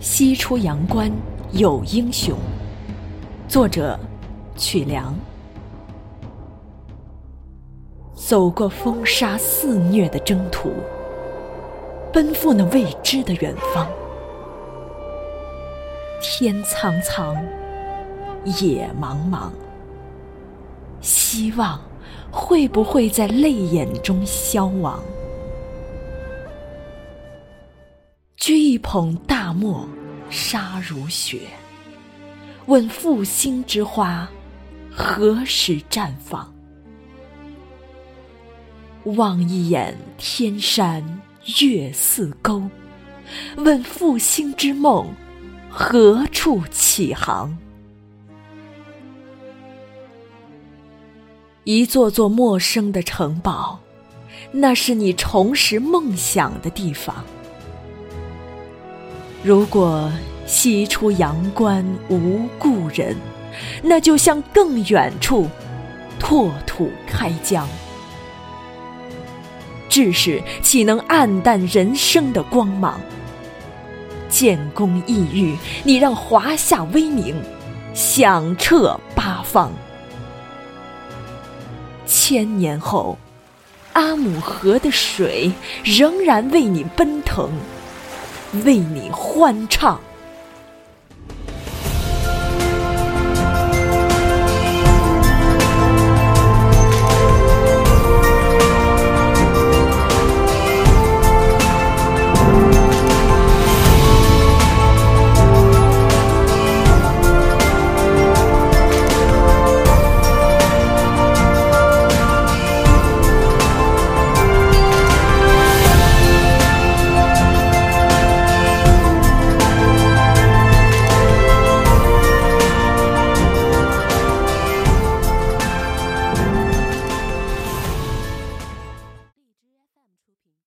西出阳关有英雄。作者：曲梁。走过风沙肆虐的征途，奔赴那未知的远方。天苍苍，野茫茫，希望会不会在泪眼中消亡？掬一捧大漠，沙如雪。问复兴之花，何时绽放？望一眼天山月似钩，问复兴之梦，何处起航？一座座陌生的城堡，那是你重拾梦想的地方。如果西出阳关无故人，那就向更远处拓土开疆。志士岂能黯淡人生的光芒？建功异域，你让华夏威名响彻八方。千年后，阿姆河的水仍然为你奔腾。为你欢唱。